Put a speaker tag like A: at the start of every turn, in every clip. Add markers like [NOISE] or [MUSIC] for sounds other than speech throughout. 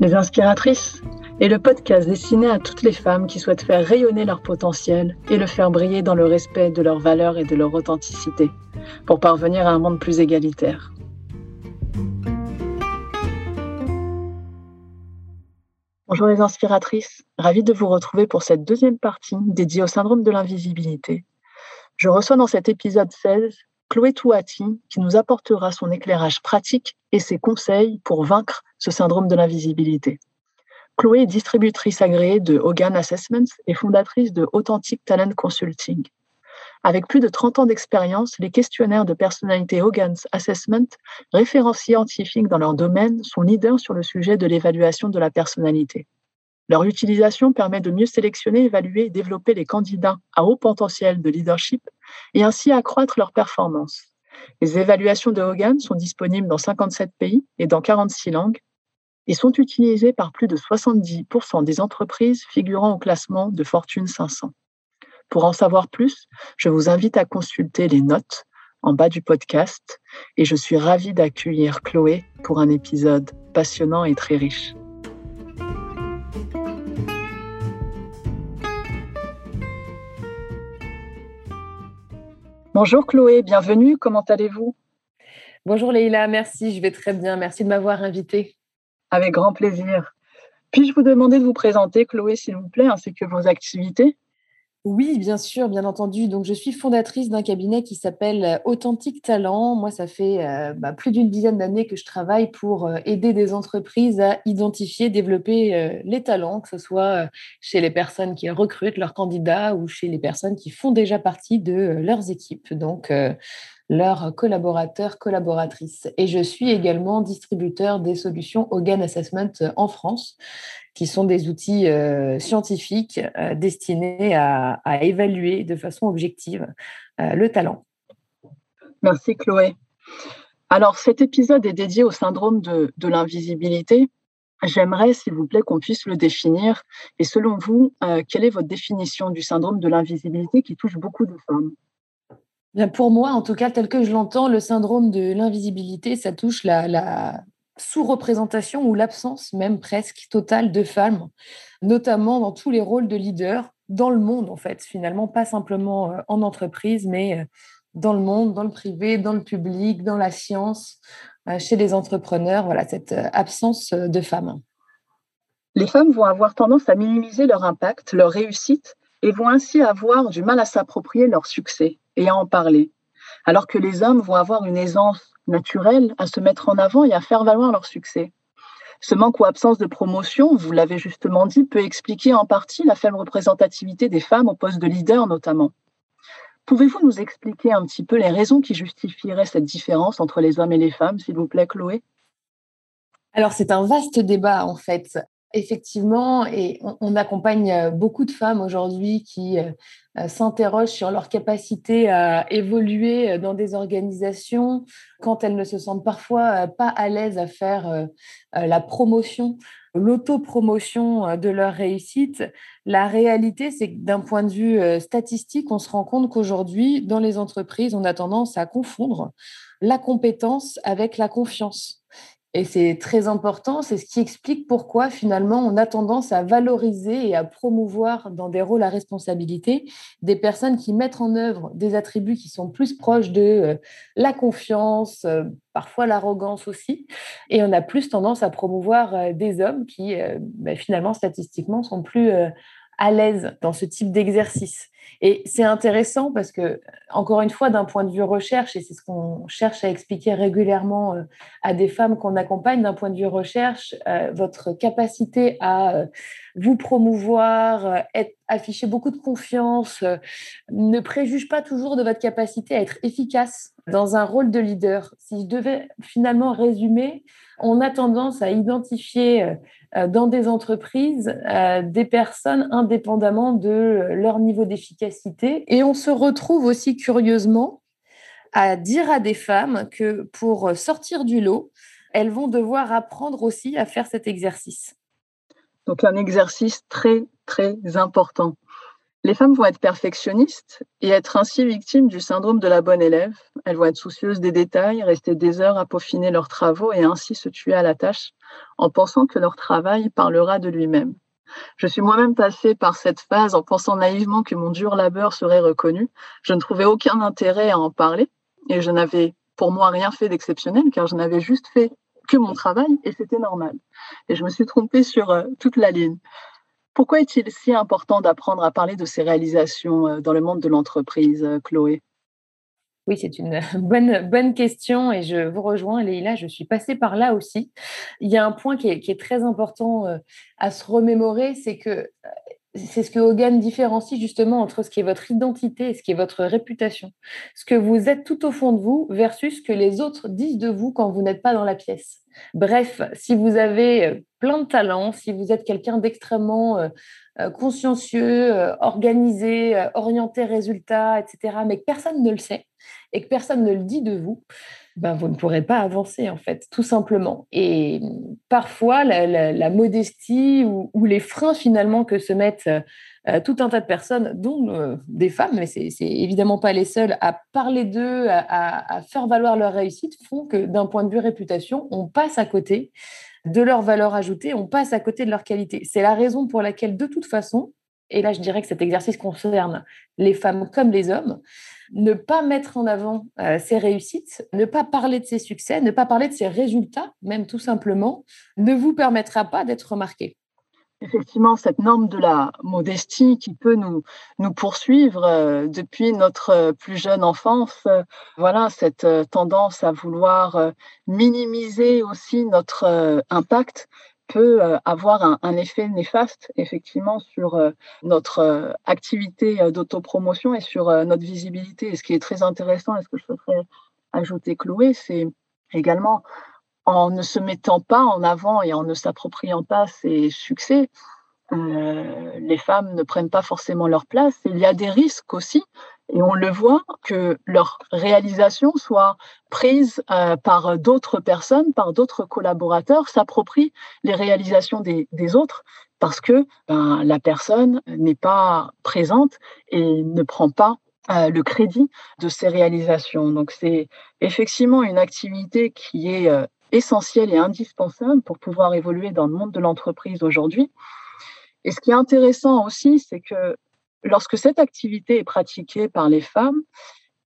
A: Les Inspiratrices est le podcast destiné à toutes les femmes qui souhaitent faire rayonner leur potentiel et le faire briller dans le respect de leurs valeurs et de leur authenticité pour parvenir à un monde plus égalitaire. Bonjour les inspiratrices, ravie de vous retrouver pour cette deuxième partie dédiée au syndrome de l'invisibilité. Je reçois dans cet épisode 16 Chloé Touati qui nous apportera son éclairage pratique et ses conseils pour vaincre ce syndrome de l'invisibilité. Chloé est distributrice agréée de Hogan Assessments et fondatrice de Authentic Talent Consulting. Avec plus de 30 ans d'expérience, les questionnaires de personnalité Hogan's Assessment, référents scientifiques dans leur domaine, sont leaders sur le sujet de l'évaluation de la personnalité. Leur utilisation permet de mieux sélectionner, évaluer et développer les candidats à haut potentiel de leadership et ainsi accroître leur performance. Les évaluations de Hogan sont disponibles dans 57 pays et dans 46 langues et sont utilisées par plus de 70% des entreprises figurant au classement de Fortune 500. Pour en savoir plus, je vous invite à consulter les notes en bas du podcast et je suis ravie d'accueillir Chloé pour un épisode passionnant et très riche. Bonjour Chloé, bienvenue, comment allez-vous?
B: Bonjour Leïla, merci, je vais très bien, merci de m'avoir invitée.
A: Avec grand plaisir. Puis-je vous demander de vous présenter, Chloé, s'il vous plaît, ainsi que vos activités?
B: Oui, bien sûr, bien entendu. Donc, je suis fondatrice d'un cabinet qui s'appelle euh, Authentique Talent. Moi, ça fait euh, bah, plus d'une dizaine d'années que je travaille pour euh, aider des entreprises à identifier, développer les talents, que ce soit chez les personnes qui recrutent leurs candidats ou chez les personnes qui font déjà partie de leurs équipes. Donc, leurs collaborateurs, collaboratrices. Et je suis également distributeur des solutions Hogan Assessment en France, qui sont des outils euh, scientifiques euh, destinés à, évaluer de façon objective euh, le talent.
A: Merci Chloé. Alors cet épisode est dédié au syndrome de, de l'invisibilité. J'aimerais, s'il vous plaît, qu'on puisse le définir. Et selon vous, quelle est votre définition du syndrome de l'invisibilité qui touche beaucoup de femmes?
B: Pour moi, en tout cas, tel que je l'entends, le syndrome de l'invisibilité, ça touche la, sous-représentation ou l'absence même presque totale de femmes, notamment dans tous les rôles de leader dans le monde, en fait, finalement, pas simplement euh, en entreprise, mais euh, dans le monde, dans le privé, dans le public, dans la science, euh, chez les entrepreneurs, voilà, cette absence de femmes.
A: Les femmes vont avoir tendance à minimiser leur impact, leur réussite, et vont ainsi avoir du mal à s'approprier leur succès et à en parler, alors que les hommes vont avoir une aisance naturelle à se mettre en avant et à faire valoir leur succès. Ce manque ou absence de promotion, vous l'avez justement dit, peut expliquer en partie la faible représentativité des femmes au poste de leader notamment. Pouvez-vous nous expliquer un petit peu les raisons qui justifieraient cette différence entre les hommes et les femmes, s'il vous plaît, Chloé?
B: Alors c'est un vaste débat en fait. Effectivement, et on, accompagne euh, beaucoup de femmes aujourd'hui qui euh, euh, s'interrogent sur leur capacité à évoluer dans des organisations quand elles ne se sentent parfois pas à l'aise à faire la promotion, l'autopromotion de leur réussite. La réalité, c'est que d'un point de vue statistique, on se rend compte qu'aujourd'hui, dans les entreprises, on a tendance à confondre la compétence avec la confiance. Et c'est très important, c'est ce qui explique pourquoi finalement on a tendance à valoriser et à promouvoir dans des rôles à responsabilité des personnes qui mettent en œuvre des attributs qui sont plus proches de euh, la confiance, euh, parfois l'arrogance aussi. Et on a plus tendance à promouvoir euh, des hommes qui ben, finalement statistiquement sont plus à l'aise dans ce type d'exercice. Et c'est intéressant parce que, encore une fois, d'un point de vue recherche, et c'est ce qu'on cherche à expliquer régulièrement euh, à des femmes qu'on accompagne, d'un point de vue recherche, euh, votre capacité à euh, vous promouvoir, être, afficher beaucoup de confiance, ne préjuge pas toujours de votre capacité à être efficace dans un rôle de leader. Si je devais finalement résumer, on a tendance à identifier dans des entreprises des personnes indépendamment de leur niveau d'efficacité. Et on se retrouve aussi curieusement à dire à des femmes que pour sortir du lot, elles vont devoir apprendre aussi à faire cet exercice.
A: Donc un exercice très, très important. Les femmes vont être perfectionnistes et être ainsi victimes du syndrome de la bonne élève. Elles vont être soucieuses des détails, rester des heures à peaufiner leurs travaux et ainsi se tuer à la tâche en pensant que leur travail parlera de lui-même. Je suis moi-même passée par cette phase en pensant naïvement que mon dur labeur serait reconnu. Je ne trouvais aucun intérêt à en parler et je n'avais pour moi rien fait d'exceptionnel car je n'avais juste fait que mon travail et c'était normal. Et je me suis trompée sur euh, toute la ligne. Pourquoi est-il si important d'apprendre à parler de ses réalisations euh, dans le monde de l'entreprise, euh, Chloé?
B: Oui, c'est une [LAUGHS] bonne, bonne question et je vous rejoins, Leïla, je suis passée par là aussi. Il y a un point qui est, très important euh, à se remémorer, c'est que c'est ce que Hogan différencie justement entre ce qui est votre identité et ce qui est votre réputation. Ce que vous êtes tout au fond de vous versus ce que les autres disent de vous quand vous n'êtes pas dans la pièce. Bref, si vous avez euh, plein de talents, si vous êtes quelqu'un d'extrêmement euh, euh, consciencieux, organisé, orienté résultat, etc., mais que personne ne le sait et que personne ne le dit de vous, ben, vous ne pourrez pas avancer, en fait, tout simplement. Et parfois, la, modestie ou, les freins, finalement, que se mettent tout un tas de personnes, dont des femmes, mais c'est évidemment pas les seules, à parler d'eux, à, faire valoir leur réussite, font que d'un point de vue réputation, on passe à côté de leur valeur ajoutée, on passe à côté de leur qualité. C'est la raison pour laquelle, de toute façon, et là je dirais que cet exercice concerne les femmes comme les hommes, ne pas mettre en avant ses réussites, ne pas parler de ses succès, ne pas parler de ses résultats, même tout simplement, ne vous permettra pas d'être remarqué
A: effectivement cette norme de la modestie qui peut nous, nous poursuivre euh, depuis notre euh, plus jeune enfance. Euh, voilà, cette tendance à vouloir minimiser aussi notre impact peut avoir un, effet néfaste effectivement sur notre activité d'autopromotion et sur notre visibilité. Et ce qui est très intéressant, et ce que je voudrais ajouter, Chloé, c'est également en ne se mettant pas en avant et en ne s'appropriant pas ses succès, euh, les femmes ne prennent pas forcément leur place. il y a des risques aussi, et on le voit, que leur réalisation soit prise euh, par d'autres personnes, par d'autres collaborateurs, s'approprient les réalisations des, autres parce que ben, la personne n'est pas présente et ne prend pas euh, le crédit de ses réalisations. Donc c'est effectivement une activité qui est essentiel et indispensable pour pouvoir évoluer dans le monde de l'entreprise aujourd'hui. Et ce qui est intéressant aussi, c'est que lorsque cette activité est pratiquée par les femmes,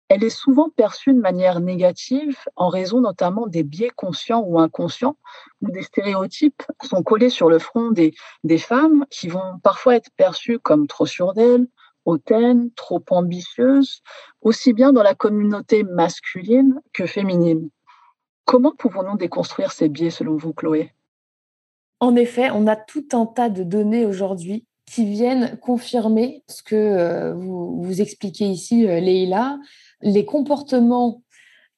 A: elle est souvent perçue de manière négative en raison notamment des biais conscients ou inconscients, où des stéréotypes sont collés sur le front des, des femmes qui vont parfois être perçues comme trop sûres d'elles, hautaines, trop ambitieuses, aussi bien dans la communauté masculine que féminine. Comment pouvons-nous déconstruire ces biais selon vous, Chloé?
B: En effet, on a tout un tas de données aujourd'hui qui viennent confirmer ce que euh, vous, expliquez ici, euh, Leïla. Les comportements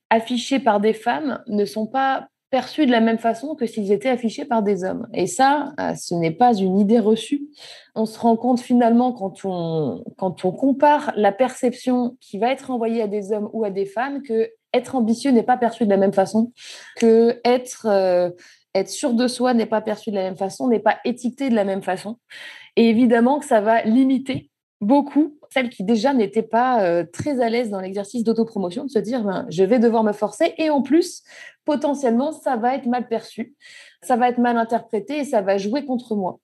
B: affichés par des femmes ne sont pas perçus de la même façon que s'ils étaient affichés par des hommes. Et ça, euh, ce n'est pas une idée reçue. On se rend compte finalement quand on, quand on compare la perception qui va être envoyée à des hommes ou à des femmes que être ambitieux n'est pas perçu de la même façon que être, être sûr de soi n'est pas perçu de la même façon, n'est pas étiqueté de la même façon. Et évidemment que ça va limiter beaucoup celles qui déjà n'étaient pas euh, très à l'aise dans l'exercice d'autopromotion, de se dire ben, je vais devoir me forcer et en plus, potentiellement, ça va être mal perçu, ça va être mal interprété et ça va jouer contre moi.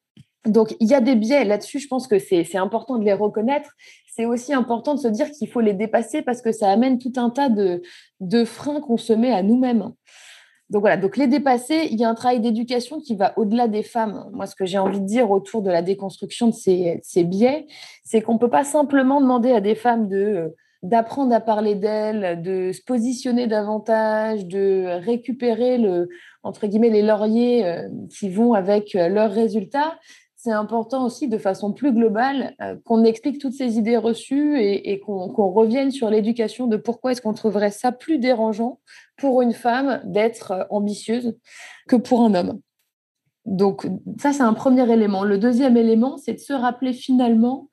B: Donc, il y a des biais là-dessus, je pense que c'est important de les reconnaître c'est aussi important de se dire qu'il faut les dépasser parce que ça amène tout un tas de, de freins qu'on se met à nous-mêmes. Donc voilà, donc les dépasser, il y a un travail d'éducation qui va au-delà des femmes. Moi, ce que j'ai envie de dire autour de la déconstruction de ces, biais, c'est qu'on ne peut pas simplement demander à des femmes de d'apprendre à parler d'elles, de se positionner davantage, de récupérer le, entre guillemets, les lauriers euh, qui vont avec euh, leurs résultats c'est important aussi de façon plus globale euh, qu'on explique toutes ces idées reçues et, qu'on revienne sur l'éducation de pourquoi est-ce qu'on trouverait ça plus dérangeant pour une femme d'être euh, ambitieuse que pour un homme. Donc ça, c'est un premier élément. Le deuxième élément, c'est de se rappeler finalement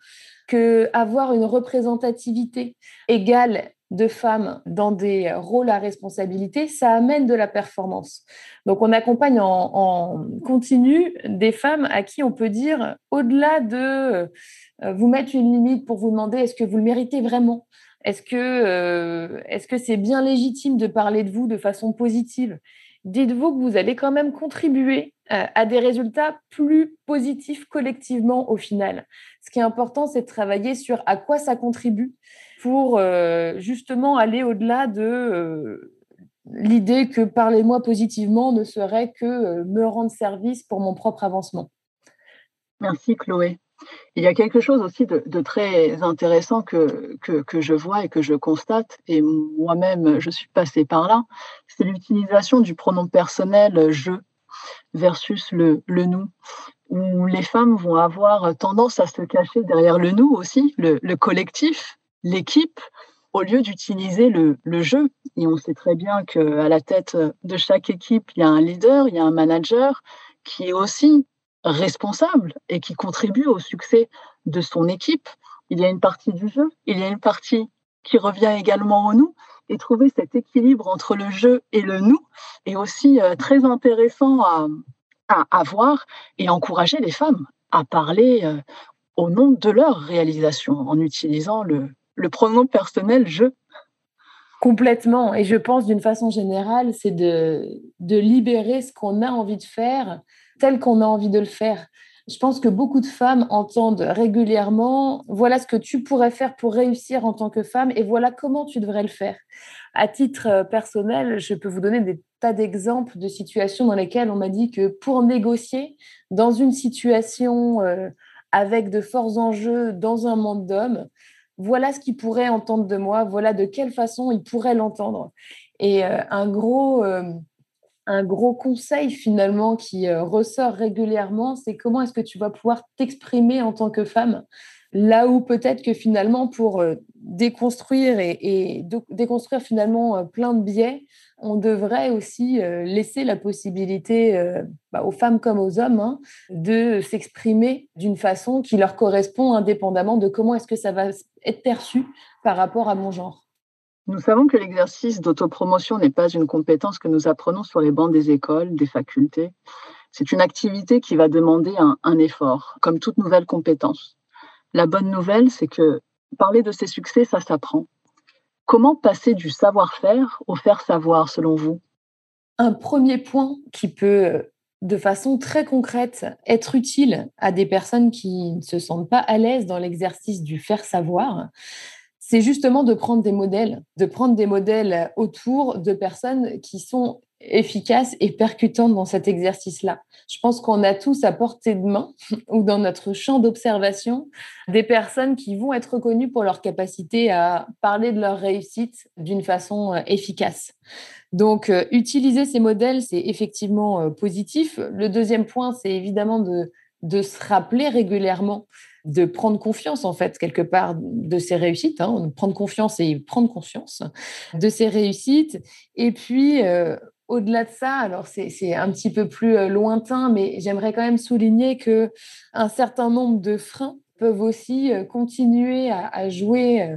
B: que avoir une représentativité égale de femmes dans des rôles à responsabilité, ça amène de la performance. Donc, on accompagne en, continu des femmes à qui on peut dire, au-delà de euh, vous mettre une limite pour vous demander est-ce que vous le méritez vraiment? Est-ce que euh, est-ce que c'est bien légitime de parler de vous de façon positive? Dites-vous que vous allez quand même contribuer euh, à des résultats plus positifs collectivement au final. Ce qui est important, c'est de travailler sur à quoi ça contribue pour euh, justement aller au-delà de euh, l'idée que parlez-moi positivement ne serait que me rendre service pour mon propre avancement.
A: Merci Chloé. Il y a quelque chose aussi de, très intéressant que, que, je vois et que je constate, et moi-même je suis passée par là, c'est l'utilisation du pronom personnel je versus le, le nous, où les femmes vont avoir tendance à se cacher derrière le nous aussi, le collectif, l'équipe, au lieu d'utiliser le, jeu. Et on sait très bien qu'à la tête de chaque équipe, il y a un leader, il y a un manager qui est aussi responsable et qui contribue au succès de son équipe. Il y a une partie du jeu, il y a une partie qui revient également au nous. Et trouver cet équilibre entre le jeu et le nous est aussi euh, très intéressant à, à, voir et encourager les femmes à parler euh, au nom de leur réalisation en utilisant le, le pronom personnel je.
B: Complètement. Et je pense d'une façon générale, c'est de, de libérer ce qu'on a envie de faire tel qu'on a envie de le faire. Je pense que beaucoup de femmes entendent régulièrement voilà ce que tu pourrais faire pour réussir en tant que femme et voilà comment tu devrais le faire. À titre euh, personnel, je peux vous donner des tas d'exemples de situations dans lesquelles on m'a dit que pour négocier dans une situation euh, avec de forts enjeux dans un monde d'hommes, voilà ce qu'ils pourraient entendre de moi, voilà de quelle façon ils pourraient l'entendre. Et euh, un gros un gros conseil finalement qui euh, ressort régulièrement, c'est comment est-ce que tu vas pouvoir t'exprimer en tant que femme? Là où peut-être que finalement, pour euh, déconstruire et, déconstruire finalement euh, plein de biais, on devrait aussi laisser la possibilité bah, aux femmes comme aux hommes hein, de s'exprimer d'une façon qui leur correspond indépendamment de comment est-ce que ça va être perçu par rapport à mon genre.
A: Nous savons que l'exercice d'autopromotion n'est pas une compétence que nous apprenons sur les bancs des écoles, des facultés. C'est une activité qui va demander un, effort, comme toute nouvelle compétence. La bonne nouvelle, c'est que parler de ses succès, ça s'apprend. Comment passer du savoir-faire au faire-savoir, selon vous?
B: Un premier point qui peut, de façon très concrète, être utile à des personnes qui ne se sentent pas à l'aise dans l'exercice du faire-savoir, c'est justement de prendre des modèles, de prendre des modèles autour de personnes qui sont efficaces et percutantes dans cet exercice-là. Je pense qu'on a tous à portée de main [LAUGHS] ou dans notre champ d'observation des personnes qui vont être reconnues pour leur capacité à parler de leur réussite d'une façon euh, efficace. Donc, euh, utiliser ces modèles, c'est effectivement euh, positif. Le deuxième point, c'est évidemment de, de se rappeler régulièrement de prendre confiance, en fait, quelque part, de ses réussites, hein, prendre confiance et prendre conscience de ses réussites. Et puis, au-delà de ça, alors c'est un petit peu plus euh, lointain, mais j'aimerais quand même souligner que un certain nombre de freins peuvent aussi euh, continuer à, jouer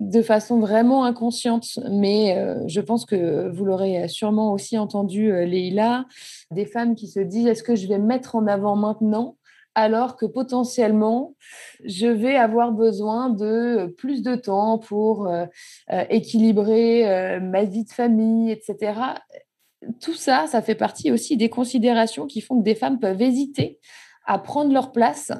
B: de façon vraiment inconsciente, mais je pense que vous l'aurez sûrement aussi entendu, Leïla, des femmes qui se disent est-ce que je vais me mettre en avant maintenant alors que potentiellement, je vais avoir besoin de plus de temps pour euh, euh, équilibrer euh, ma vie de famille, etc. Tout ça, ça fait partie aussi des considérations qui font que des femmes peuvent hésiter à prendre leur place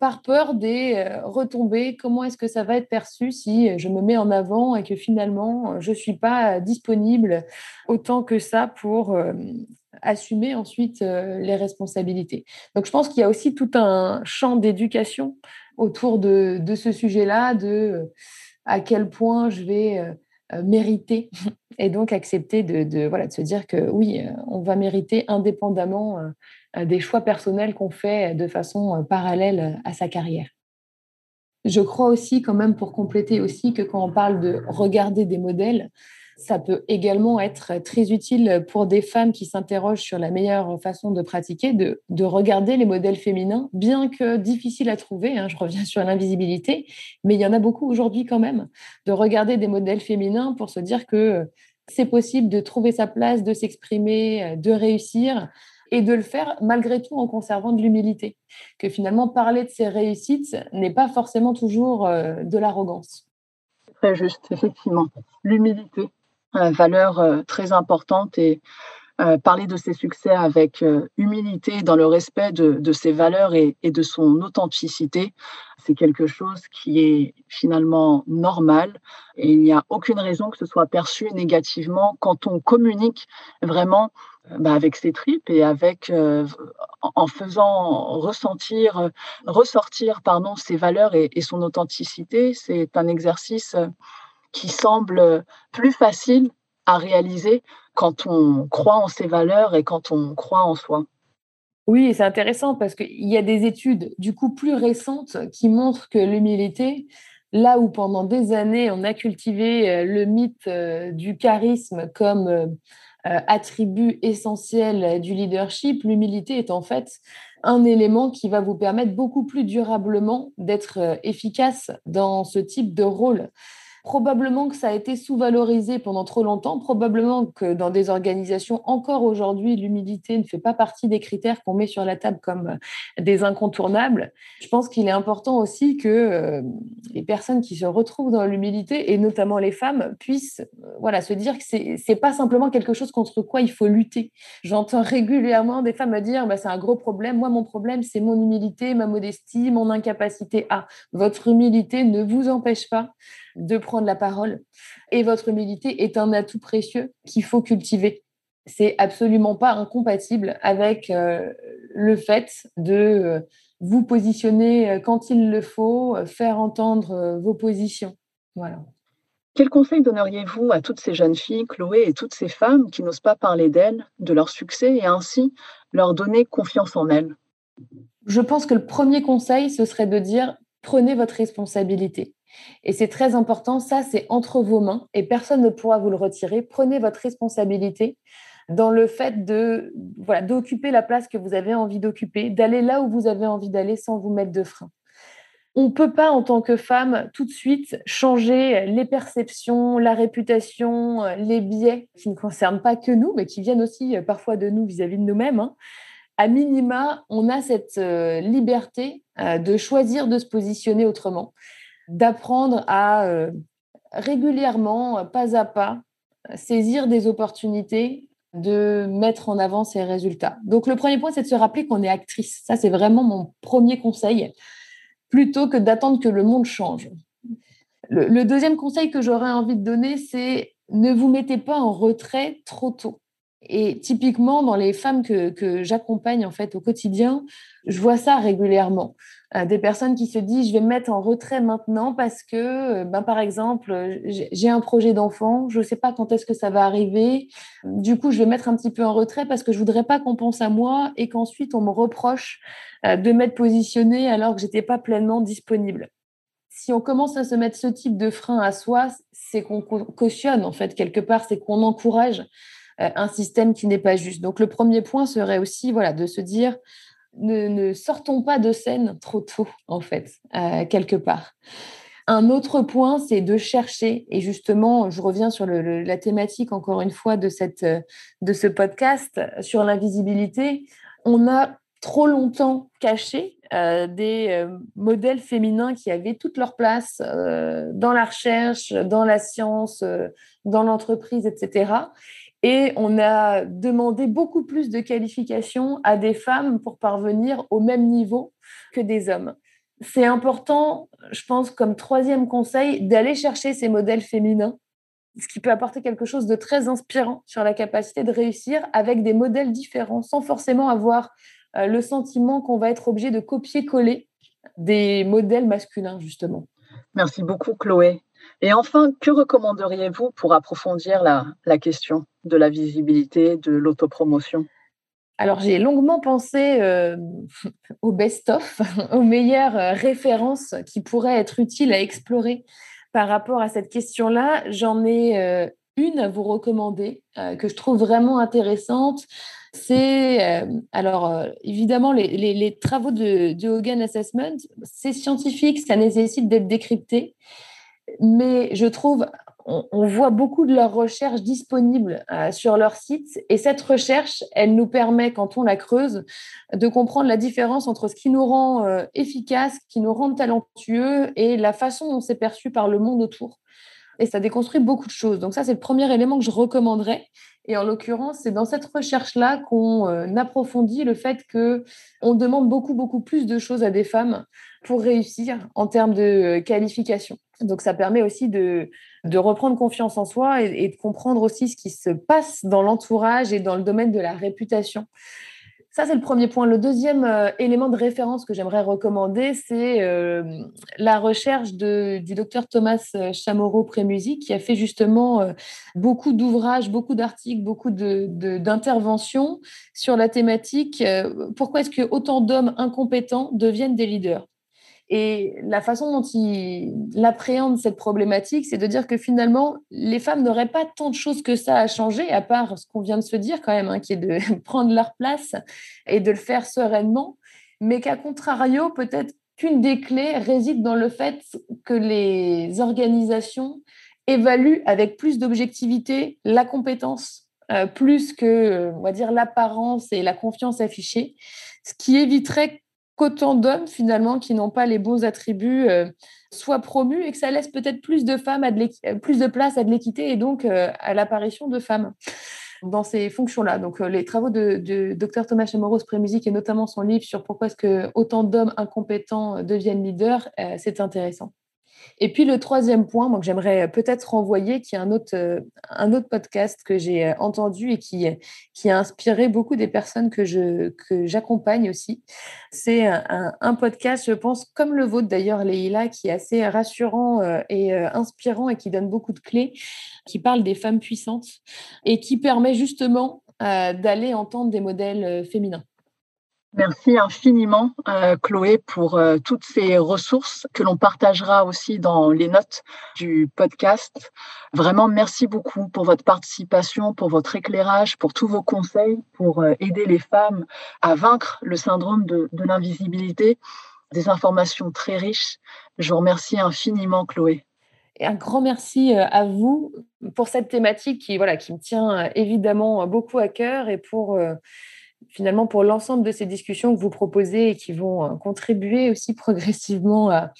B: par peur des retombées. Comment est-ce que ça va être perçu si je me mets en avant et que finalement, je ne suis pas disponible autant que ça pour assumer ensuite euh, les responsabilités? Donc je pense qu'il y a aussi tout un champ d'éducation autour de, ce sujet-là, de euh, à quel point je vais euh, mériter et donc accepter de, voilà, de se dire que oui, on va mériter indépendamment des choix personnels qu'on fait de façon parallèle à sa carrière. Je crois aussi quand même pour compléter aussi que quand on parle de regarder des modèles, Ça peut également être très utile pour des femmes qui s'interrogent sur la meilleure façon de pratiquer, de, regarder les modèles féminins, bien que difficiles à trouver. Hein, je reviens sur l'invisibilité, mais il y en a beaucoup aujourd'hui quand même. De regarder des modèles féminins pour se dire que c'est possible de trouver sa place, de s'exprimer, de réussir et de le faire malgré tout en conservant de l'humilité. Que finalement, parler de ses réussites n'est pas forcément toujours euh, de l'arrogance.
A: Très juste, effectivement. L'humilité, valeur euh, très importante et euh, parler de ses succès avec humilité, dans le respect de, ses valeurs et, de son authenticité, c'est quelque chose qui est finalement normal et il n'y a aucune raison que ce soit perçu négativement quand on communique vraiment bah, avec ses tripes et avec en faisant ressentir, ressortir pardon ses valeurs et, et son authenticité. C'est un exercice qui semble plus facile à réaliser quand on croit en ses valeurs et quand on croit en soi.
B: Oui, c'est intéressant parce qu'il y a des études du coup plus récentes qui montrent que l'humilité, là où pendant des années on a cultivé le mythe du charisme comme euh, attribut essentiel du leadership, l'humilité est en fait un élément qui va vous permettre beaucoup plus durablement d'être euh, efficace dans ce type de rôle. Probablement que ça a été sous-valorisé pendant trop longtemps, probablement que dans des organisations encore aujourd'hui, l'humilité ne fait pas partie des critères qu'on met sur la table comme euh, des incontournables. Je pense qu'il est important aussi que euh, les personnes qui se retrouvent dans l'humilité, et notamment les femmes, puissent euh, voilà, se dire que c'est n'est pas simplement quelque chose contre quoi il faut lutter. J'entends régulièrement des femmes me dire bah, c'est un gros problème, moi mon problème c'est mon humilité, ma modestie, mon incapacité à. Votre humilité ne vous empêche pas de prendre la parole. Et votre humilité est un atout précieux qu'il faut cultiver. C'est absolument pas incompatible avec euh, le fait de euh, vous positionner euh, quand il le faut, faire entendre vos positions. Voilà.
A: Quel conseil donneriez-vous à toutes ces jeunes filles, Chloé, et toutes ces femmes qui n'osent pas parler d'elles, de leur succès, et ainsi leur donner confiance en elles?
B: Je pense que le premier conseil, ce serait de dire prenez votre responsabilité. Et c'est très important, ça c'est entre vos mains et personne ne pourra vous le retirer. Prenez votre responsabilité dans le fait de voilà, d'occuper la place que vous avez envie d'occuper, d'aller là où vous avez envie d'aller sans vous mettre de frein. On ne peut pas, en tant que femme, tout de suite changer les perceptions, la réputation, les biais qui ne concernent pas que nous, mais qui viennent aussi euh, parfois de nous vis-à-vis de nous-mêmes. Hein. À minima, on a cette euh, liberté euh, de choisir de se positionner autrement d'apprendre à euh, régulièrement, pas à pas, saisir des opportunités, de mettre en avant ses résultats. Donc le premier point, c'est de se rappeler qu'on est actrice. Ça, c'est vraiment mon premier conseil, plutôt que d'attendre que le monde change. Le, deuxième conseil que j'aurais envie de donner, c'est ne vous mettez pas en retrait trop tôt. Et typiquement, dans les femmes que, que j'accompagne en fait au quotidien, je vois ça régulièrement. Euh, des personnes qui se disent je vais me mettre en retrait maintenant parce que, euh, ben, par exemple, j'ai un projet d'enfant, je ne sais pas quand est-ce que ça va arriver. Du coup, je vais mettre un petit peu en retrait parce que je voudrais pas qu'on pense à moi et qu'ensuite on me reproche euh, de m'être positionnée alors que j'étais pas pleinement disponible. Si on commence à se mettre ce type de frein à soi, c'est qu'on cautionne en fait quelque part, c'est qu'on encourage un système qui n'est pas juste. Donc le premier point serait aussi voilà de se dire ne, sortons pas de scène trop tôt, en fait, euh, quelque part. Un autre point, c'est de chercher, et justement, je reviens sur la thématique, encore une fois, de, cette, de ce podcast sur l'invisibilité. On a trop longtemps caché euh, des euh, modèles féminins qui avaient toute leur place dans la recherche, dans la science, dans l'entreprise, etc. Et on a demandé beaucoup plus de qualifications à des femmes pour parvenir au même niveau que des hommes. C'est important, je pense, comme troisième conseil, d'aller chercher ces modèles féminins, ce qui peut apporter quelque chose de très inspirant sur la capacité de réussir avec des modèles différents, sans forcément avoir euh, le sentiment qu'on va être obligé de copier-coller des modèles masculins, justement.
A: Merci beaucoup, Chloé. Et enfin, que recommanderiez-vous pour approfondir la, question de la visibilité, de l'autopromotion?
B: Alors, j'ai longuement pensé euh, [LAUGHS] au best-of, [LAUGHS] aux meilleures euh, références qui pourraient être utiles à explorer par rapport à cette question-là. J'en ai euh, une à vous recommander euh, que je trouve vraiment intéressante. C'est alors évidemment les, travaux de, Hogan Assessment, c'est scientifique, ça nécessite d'être décrypté, mais je trouve on, voit beaucoup de leurs recherches disponibles euh, sur leur site. Et cette recherche, elle nous permet, quand on la creuse, de comprendre la différence entre ce qui nous rend euh, efficace, qui nous rend talentueux et la façon dont c'est perçu par le monde autour. Et ça déconstruit beaucoup de choses. Donc ça, c'est le premier élément que je recommanderais. Et en l'occurrence, c'est dans cette recherche-là qu'on euh, approfondit le fait que on demande beaucoup, beaucoup plus de choses à des femmes pour réussir en termes de qualification. Donc, ça permet aussi de, reprendre confiance en soi et, de comprendre aussi ce qui se passe dans l'entourage et dans le domaine de la réputation. Ça, c'est le premier point. Le deuxième euh, élément de référence que j'aimerais recommander, c'est euh, la recherche du docteur Thomas euh, Chamorro-Prémusy, qui a fait justement beaucoup d'ouvrages, beaucoup d'articles, beaucoup d'interventions sur la thématique pourquoi est-ce que autant d'hommes incompétents deviennent des leaders? Et la façon dont il appréhende cette problématique, c'est de dire que finalement, les femmes n'auraient pas tant de choses que ça à changer, à part ce qu'on vient de se dire quand même, hein, qui est de [LAUGHS] prendre leur place et de le faire sereinement, mais qu'à contrario, peut-être qu'une des clés réside dans le fait que les organisations évaluent avec plus d'objectivité la compétence, euh, plus que, on va dire, l'apparence et la confiance affichée, ce qui éviterait qu'autant d'hommes finalement qui n'ont pas les bons attributs euh, soient promus et que ça laisse peut-être plus de femmes à de euh, plus de place à de l'équité et donc euh, à l'apparition de femmes dans ces fonctions-là. Donc les travaux de, de Dr Thomas Chemoros Prémusique et notamment son livre sur pourquoi est-ce que autant d'hommes incompétents deviennent leaders, c'est intéressant. Et puis le troisième point que j'aimerais peut-être renvoyer, qui est un autre, euh, un autre podcast que j'ai euh, entendu et qui, a inspiré beaucoup des personnes que, je, que j'accompagne aussi. C'est un, podcast, je pense, comme le vôtre d'ailleurs, Leïla, qui est assez rassurant euh, et inspirant et qui donne beaucoup de clés, qui parle des femmes puissantes et qui permet justement d'aller entendre des modèles féminins.
A: Merci infiniment, euh, Chloé, pour euh, toutes ces ressources que l'on partagera aussi dans les notes du podcast. Vraiment, merci beaucoup pour votre participation, pour votre éclairage, pour tous vos conseils, pour euh, aider les femmes à vaincre le syndrome de, de l'invisibilité. Des informations très riches. Je vous remercie infiniment, Chloé.
B: Et un grand merci à vous pour cette thématique qui, voilà, qui me tient évidemment beaucoup à cœur et pour finalement pour l'ensemble de ces discussions que vous proposez et qui vont euh, contribuer aussi [LAUGHS] progressivement à,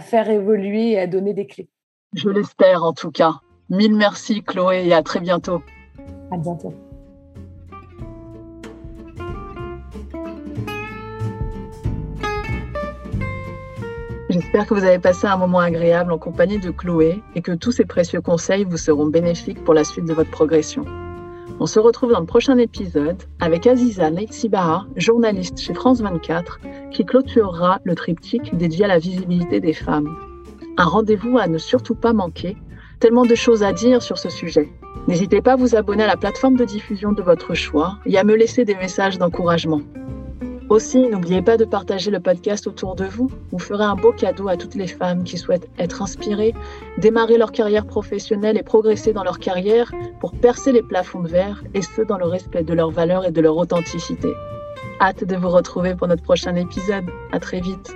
B: faire évoluer et à donner des clés.
A: Je l'espère en tout cas. Mille merci Chloé et à très bientôt.
B: À bientôt.
A: J'espère que vous avez passé un moment agréable en compagnie de Chloé et que tous ces précieux conseils vous seront bénéfiques pour la suite de votre progression. On se retrouve dans le prochain épisode avec Aziza Neitsibaha, journaliste chez France 24, qui clôturera le triptyque dédié à la visibilité des femmes. Un rendez-vous à ne surtout pas manquer, tellement de choses à dire sur ce sujet. N'hésitez pas à vous abonner à la plateforme de diffusion de votre choix et à me laisser des messages d'encouragement. Aussi, n'oubliez pas de partager le podcast autour de vous. Vous ferez un beau cadeau à toutes les femmes qui souhaitent être inspirées, démarrer leur carrière professionnelle et progresser dans leur carrière pour percer les plafonds de verre et ce dans le respect de leurs valeurs et de leur authenticité. Hâte de vous retrouver pour notre prochain épisode. À très vite.